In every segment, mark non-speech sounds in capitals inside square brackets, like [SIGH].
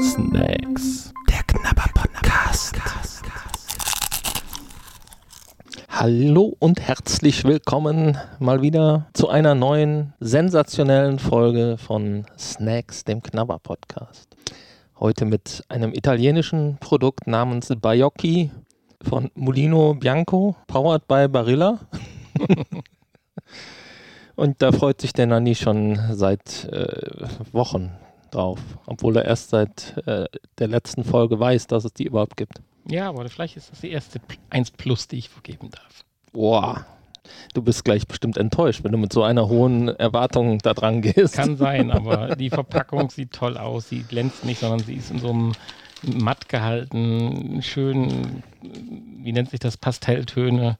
Snacks. Der Knabber Podcast. Hallo und herzlich willkommen mal wieder zu einer neuen sensationellen Folge von Snacks, dem Knabber Podcast. Heute mit einem italienischen Produkt namens Baiocchi von Mulino Bianco, powered by Barilla. [LAUGHS] Und da freut sich der Nanni schon seit äh, Wochen drauf, obwohl er erst seit äh, der letzten Folge weiß, dass es die überhaupt gibt. Ja, aber vielleicht ist das die erste 1 Plus, die ich vergeben darf. Boah, du bist gleich bestimmt enttäuscht, wenn du mit so einer hohen Erwartung da dran gehst. Kann sein, aber [LAUGHS] die Verpackung sieht toll aus. Sie glänzt nicht, sondern sie ist in so einem matt gehalten, schön, wie nennt sich das, Pastelltöne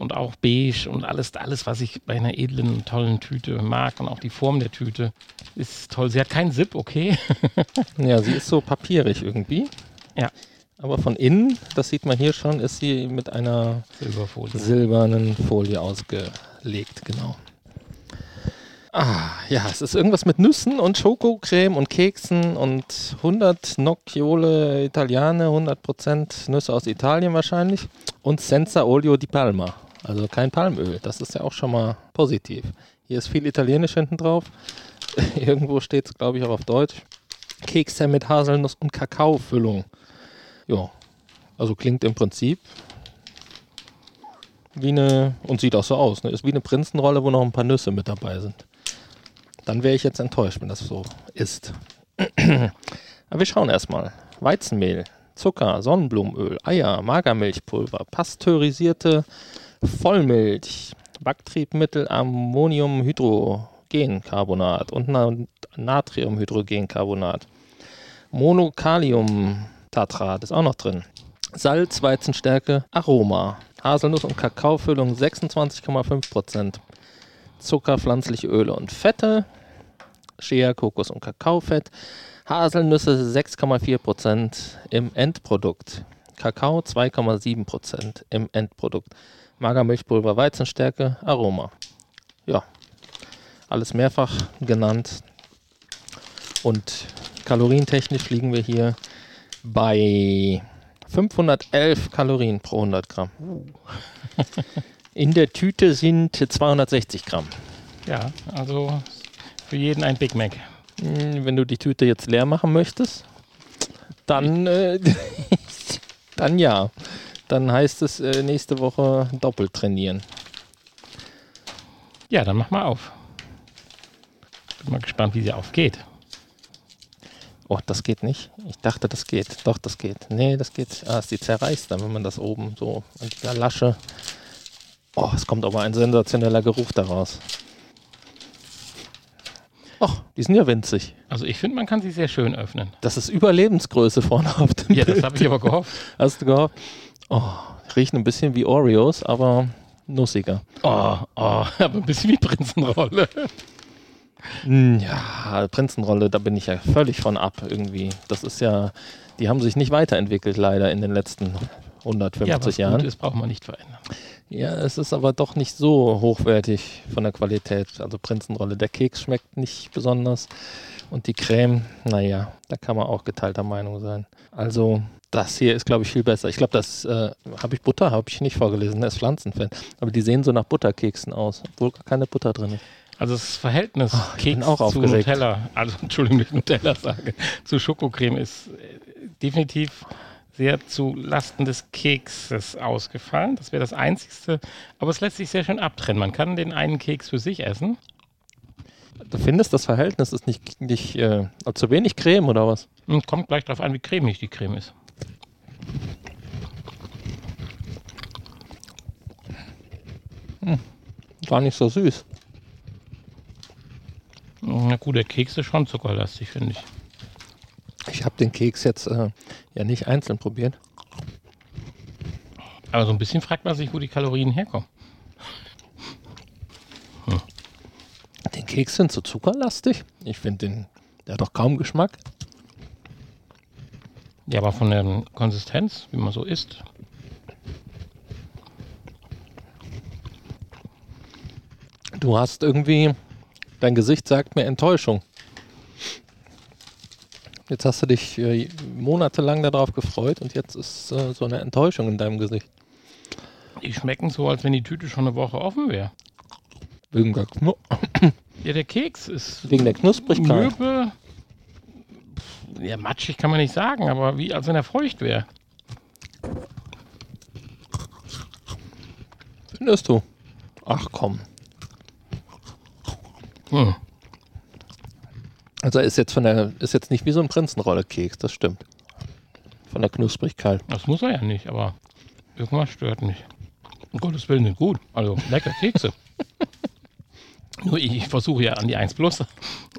und auch beige und alles, alles, was ich bei einer edlen, tollen Tüte mag und auch die Form der Tüte ist toll. Sie hat keinen Zip, okay. [LAUGHS] ja, sie ist so papierig irgendwie. Ja. Aber von innen, das sieht man hier schon, ist sie mit einer Silberfolie. silbernen Folie ausgelegt, genau. Ah, ja, es ist irgendwas mit Nüssen und Schokocreme und Keksen und 100 Nocciole Italiane, 100% Nüsse aus Italien wahrscheinlich und Senza Olio di Palma, also kein Palmöl. Das ist ja auch schon mal positiv. Hier ist viel Italienisch hinten drauf. [LAUGHS] Irgendwo steht es, glaube ich, auch auf Deutsch. Kekse mit Haselnuss und Kakaofüllung. Ja, also klingt im Prinzip wie eine, und sieht auch so aus, ne? ist wie eine Prinzenrolle, wo noch ein paar Nüsse mit dabei sind. Dann wäre ich jetzt enttäuscht, wenn das so ist. [CLEARS THROAT] Aber wir schauen erstmal. Weizenmehl, Zucker, Sonnenblumenöl, Eier, Magermilchpulver, pasteurisierte Vollmilch, Backtriebmittel, Ammoniumhydrogencarbonat und Na Natriumhydrogencarbonat. Monokaliumtatrat ist auch noch drin. Salz, Weizenstärke, Aroma. Haselnuss- und Kakaofüllung 26,5%. Zucker, pflanzliche Öle und Fette. Shea, Kokos- und Kakaofett. Haselnüsse 6,4% im Endprodukt. Kakao 2,7% im Endprodukt. Magermilchpulver, Weizenstärke, Aroma. Ja, alles mehrfach genannt. Und kalorientechnisch liegen wir hier bei 511 Kalorien pro 100 Gramm. In der Tüte sind 260 Gramm. Ja, also für jeden ein Big Mac. Hm, Wenn du die Tüte jetzt leer machen möchtest, dann, äh, [LAUGHS] dann ja. Dann heißt es äh, nächste Woche doppelt trainieren. Ja, dann mach mal auf. Bin mal gespannt, wie sie aufgeht. Oh, das geht nicht. Ich dachte, das geht. Doch, das geht. Nee, das geht. Ah, sie zerreißt dann, wenn man das oben so in der Lasche. Oh, es kommt aber ein sensationeller Geruch daraus. Och, die sind ja winzig. Also ich finde, man kann sie sehr schön öffnen. Das ist Überlebensgröße vorne auf dem Ja, das habe ich aber gehofft. Hast du gehofft? Oh, riechen ein bisschen wie Oreos, aber nussiger. Oh, oh, [LAUGHS] aber ein bisschen wie Prinzenrolle. Hm, Ja, Prinzenrolle, da bin ich ja völlig von ab irgendwie. Das ist ja, die haben sich nicht weiterentwickelt leider in den letzten 150 ja, was Jahren. gut ist, braucht man nicht verändern. Ja, es ist aber doch nicht so hochwertig von der Qualität. Also Prinzenrolle, der Keks schmeckt nicht besonders und die Creme, naja, da kann man auch geteilter Meinung sein. Also das hier ist, glaube ich, viel besser. Ich glaube, das äh, habe ich Butter, habe ich nicht vorgelesen, er ist Pflanzenfan. Aber die sehen so nach Butterkeksen aus, obwohl gar keine Butter drin ist. Also das Verhältnis Oh, ich Keks auch zu. Nutella, also [LAUGHS] Entschuldigung, nicht Nutella sage, zu Schokocreme ist äh, definitiv sehr zu Lasten des Kekses ausgefallen. Das wäre das Einzigste. Aber es lässt sich sehr schön abtrennen. Man kann den einen Keks für sich essen. Du findest, das Verhältnis ist nicht, nicht äh, zu wenig Creme oder was? Und kommt gleich darauf an, wie cremig die Creme ist. Gar nicht so süß. Na gut, der Keks ist schon zuckerlastig, finde ich. Ich habe den Keks jetzt äh, ja nicht einzeln probiert. Aber so ein bisschen fragt man sich, wo die Kalorien herkommen. Den Keks sind so zuckerlastig. Ich finde den, der hat doch kaum Geschmack. Ja, aber von der Konsistenz, wie man so isst. Du hast irgendwie, dein Gesicht sagt mir Enttäuschung. Jetzt hast du dich äh, monatelang darauf gefreut und jetzt ist äh, so eine Enttäuschung in deinem Gesicht. Die schmecken so, als wenn die Tüte schon eine Woche offen wäre. Wegen der, Knu [CLEARS THROAT] Ja, der Keks ist wegen der Knusprigkeit. Pff, Ja, matschig kann man nicht sagen, aber wie als wenn er feucht wäre. Findest du? Ach komm. Hm. Also er ist jetzt von der ist jetzt nicht wie so ein Prinzenrolle-Keks, das stimmt. Von der Knusprigkeit. Das muss er ja nicht, aber irgendwas stört mich. Um Gottes Willen sind gut. Also lecker Kekse. [LAUGHS] Nur ich, ich versuche ja an die 1 Plus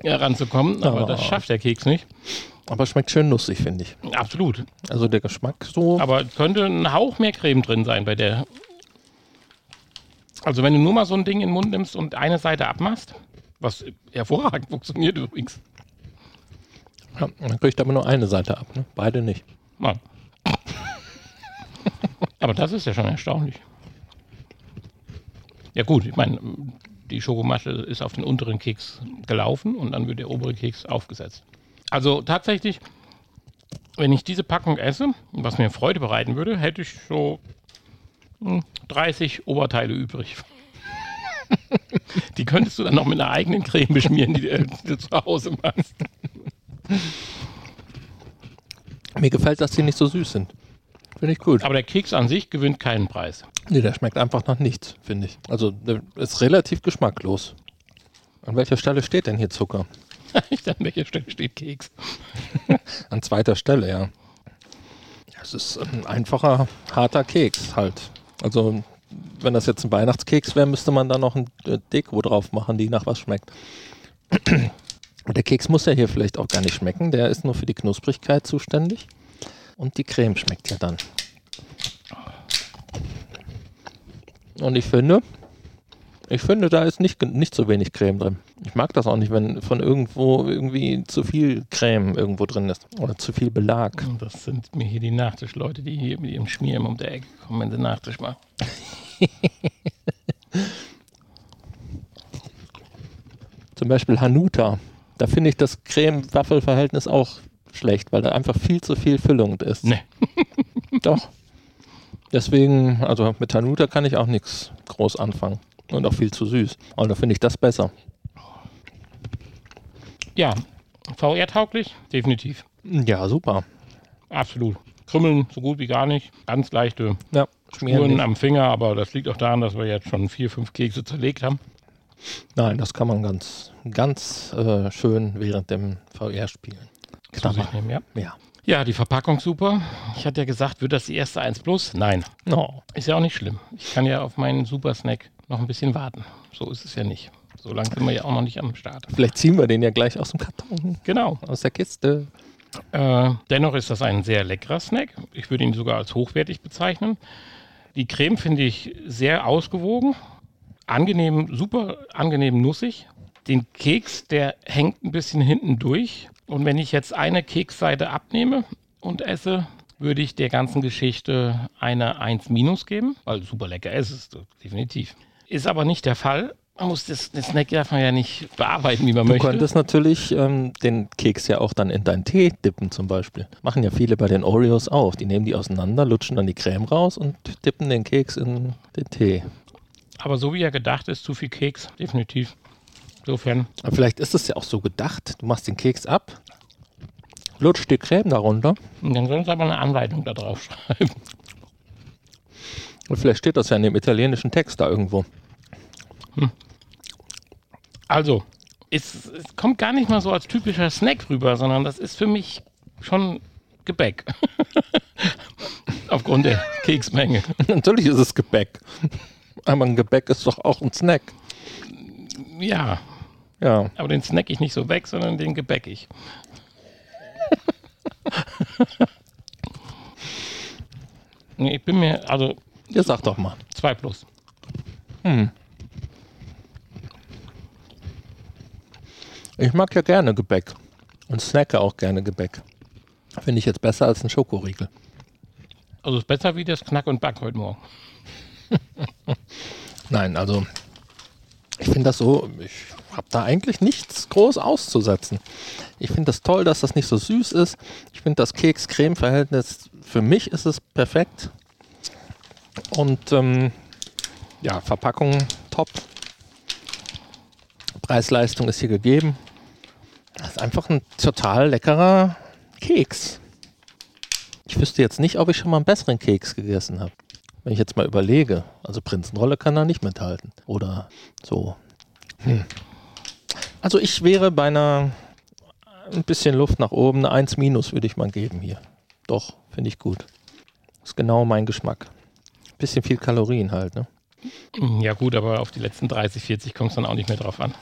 heranzukommen, aber Oh. das schafft der Keks nicht. Aber schmeckt schön nussig, finde ich. Absolut. Also der Geschmack so. Aber es könnte ein Hauch mehr Creme drin sein bei der. Also wenn du nur mal so ein Ding in den Mund nimmst und eine Seite abmachst, was hervorragend funktioniert übrigens. Ja, man kriegt aber nur eine Seite ab, ne? Beide nicht. Mann. Aber das ist ja schon erstaunlich. Ja gut, ich meine, die Schokomasche ist auf den unteren Keks gelaufen und dann wird der obere Keks aufgesetzt. Also tatsächlich, wenn ich diese Packung esse, was mir Freude bereiten würde, hätte ich so hm, 30 Oberteile übrig. [LAUGHS] die könntest du dann noch mit einer eigenen Creme beschmieren, die du, die du zu Hause machst. Mir gefällt, dass die nicht so süß sind. Finde ich gut. Aber der Keks an sich gewinnt keinen Preis. Nee, der schmeckt einfach nach nichts, finde ich. Also der ist relativ geschmacklos. An welcher Stelle steht denn hier Zucker? [LAUGHS] An welcher Stelle steht Keks? [LAUGHS] An zweiter Stelle, ja. Es ist ein einfacher, harter Keks halt. Also, wenn das jetzt ein Weihnachtskeks wäre, müsste man da noch ein Deko drauf machen, die nach was schmeckt. Und der Keks muss ja hier vielleicht auch gar nicht schmecken. Der ist nur für die Knusprigkeit zuständig. Und die Creme schmeckt ja dann. Und ich finde, ich finde, da ist nicht, nicht so wenig Creme drin. Ich mag das auch nicht, wenn von irgendwo irgendwie zu viel Creme irgendwo drin ist. Oder zu viel Belag. Und das sind mir hier die Nachtischleute, die hier mit ihrem Schmier um der Ecke kommen, wenn sie Nachtisch machen. [LAUGHS] Zum Beispiel Hanuta. Da finde ich das Creme-Waffel-Verhältnis auch schlecht, weil da einfach viel zu viel Füllung ist. Nee. [LAUGHS] Doch. Deswegen, also mit Hanuta kann ich auch nichts groß anfangen. Und auch viel zu süß. Und da finde ich das besser. Ja, VR-tauglich? Definitiv. Ja, super. Absolut. Krümmeln so gut wie gar nicht. Ganz leichte Ja, schmieren Spuren am Finger, aber das liegt auch daran, dass wir jetzt schon vier, fünf Kekse zerlegt haben. Nein, das kann man ganz, ganz äh, schön während dem VR spielen. Zu Knapper. sich nehmen, ja. Ja. ja, die Verpackung super. Ich hatte ja gesagt, wird das die erste 1 Plus? Nein. Oh. Ist ja auch nicht schlimm. Ich kann ja auf meinen Super Snack noch ein bisschen warten. So ist es ja nicht. So lange sind wir ja auch noch nicht am Start. Vielleicht ziehen wir den ja gleich aus dem Karton, Genau. aus der Kiste. Äh, dennoch ist das ein sehr leckerer Snack. Ich würde ihn sogar als hochwertig bezeichnen. Die Creme finde ich sehr ausgewogen, angenehm, super angenehm nussig. Den Keks, der hängt ein bisschen hinten durch. Und wenn ich jetzt eine Keksseite abnehme und esse, würde ich der ganzen Geschichte eine 1 minus geben, weil super lecker ist es, definitiv. Ist aber nicht der Fall. Man muss das, den Snack darf man ja nicht bearbeiten, wie man Du möchte. könntest natürlich ähm, den Keks ja auch dann in deinen Tee dippen zum Beispiel. Machen ja viele bei den Oreos auch. Die nehmen die auseinander, lutschen dann die Creme raus und dippen den Keks in den Tee. Aber so wie er gedacht ist, zu viel Keks, definitiv. Insofern, Aber vielleicht ist es ja auch so gedacht. Du machst den Keks ab, lutscht die Creme darunter und dann sollen sie aber eine Anleitung da drauf schreiben. und vielleicht steht das ja in dem italienischen Text da irgendwo. Also, es, es kommt gar nicht mal so als typischer Snack rüber, sondern das ist für mich schon Gebäck. [LAUGHS] Aufgrund der Keksmenge. Natürlich ist es Gebäck. Aber ein Gebäck ist doch auch ein Snack. Ja, Ja. aber den snack ich nicht so weg, sondern den gebäck ich. [LAUGHS] Nee, ich bin mir, also Ja, sag doch mal. 2 plus. Ich mag ja gerne Gebäck. Und snacke auch gerne Gebäck. Finde ich jetzt besser als ein Schokoriegel. Also ist besser wie das Knack und Back heute Morgen. [LAUGHS] Nein, also ich finde das so, ich habe da eigentlich nichts groß auszusetzen. Ich finde das toll, dass das nicht so süß ist. Ich finde das Keks-Creme-Verhältnis, für mich ist es perfekt. Und ähm, ja, Verpackung top. Preis-Leistung ist hier gegeben. Das ist einfach ein total leckerer Keks. Ich wüsste jetzt nicht, ob ich schon mal einen besseren Keks gegessen habe. Wenn ich jetzt mal überlege. Also Prinzenrolle kann da nicht mithalten. Oder so. Hm. Also ich wäre bei einer ein bisschen Luft nach oben, eine 1 minus würde ich mal geben hier. Doch, finde ich gut. Ist genau mein Geschmack. Bisschen viel Kalorien halt, ne? Ja gut, aber auf die letzten 30, 40 kommt es dann auch nicht mehr drauf an.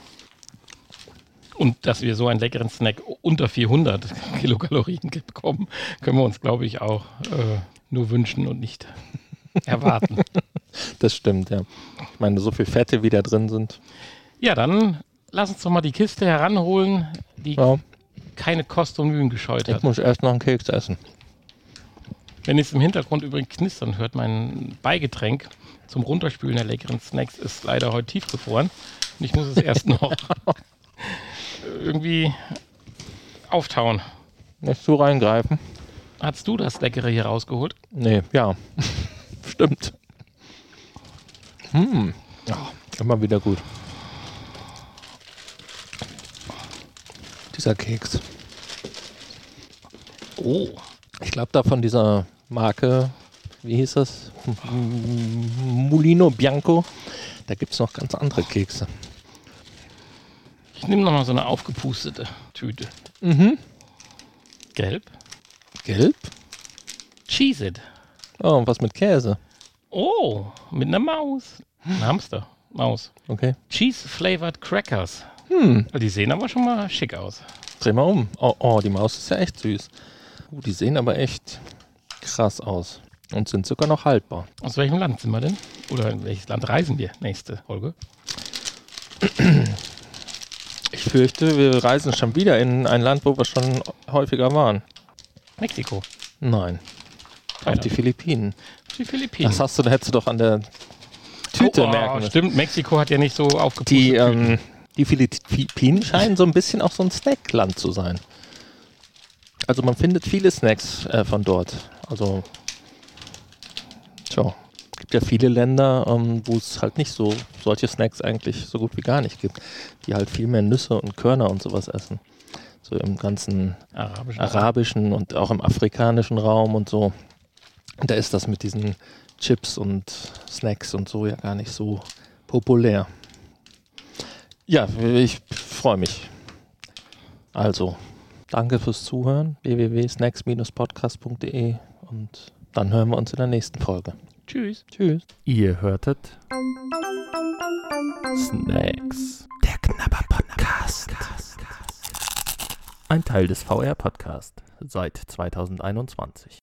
Und dass wir so einen leckeren Snack unter 400 [LAUGHS] Kilokalorien bekommen, können wir uns, glaube ich, auch äh, nur wünschen und nicht erwarten. [LAUGHS] das stimmt, ja. Ich meine, so viel Fette, wie da drin sind. Ja, dann lass uns doch mal die Kiste heranholen, die ja. keine Kost und Mühen gescheut hat. Ich muss erst noch einen Keks essen. Wenn ihr es im Hintergrund übrigens knistern hört, mein Beigetränk zum Runterspülen der leckeren Snacks ist leider heute tiefgefroren. Und ich muss es erst noch [LAUGHS] [LAUGHS] irgendwie auftauen. Lässt du reingreifen? Hast du das Leckere hier rausgeholt? Nee, ja. Stimmt. Hm. Ja, immer wieder gut. Dieser Keks. Oh. Ich glaube da von dieser Marke, wie hieß das? Mulino Bianco. Da gibt es noch ganz andere Kekse. Ich nehme nochmal so eine aufgepustete Tüte. Mhm. Gelb. Gelb? Cheese it. Oh, und was mit Käse? Oh, mit einer Maus. Ein Hamster. Maus. Okay. Cheese flavored Crackers. Hm. Die sehen aber schon mal schick aus. Dreh mal um. Oh, oh, die Maus ist ja echt süß. Uh, die sehen aber echt krass aus. Und sind sogar noch haltbar. Aus welchem Land sind wir denn? Oder in welches Land reisen wir? Nächste Folge. Ich fürchte, wir reisen schon wieder in ein Land, wo wir schon häufiger waren. Mexiko. Nein. Auf die Philippinen. Die Philippinen. Das hast du, da hättest du doch an der Tüte oh, merken müssen. Stimmt, Mexiko hat ja nicht so aufgepustet. Die, ähm, die Philippinen scheinen so ein bisschen auch so ein Snackland zu sein. Also man findet viele Snacks äh, von dort. Also, tja, gibt ja viele Länder, ähm, wo es halt nicht so solche Snacks eigentlich so gut wie gar nicht gibt, die halt viel mehr Nüsse und Körner und sowas essen. So im ganzen arabischen, arabischen und auch im afrikanischen Raum und so. Da ist das mit diesen Chips und Snacks und so ja gar nicht so populär. Ja, ich freue mich. Also, danke fürs Zuhören. www.snacks-podcast.de und dann hören wir uns in der nächsten Folge. Tschüss. Tschüss. Ihr hörtet Snacks. Der Knabber Podcast. Ein Teil des VR Podcast seit 2021.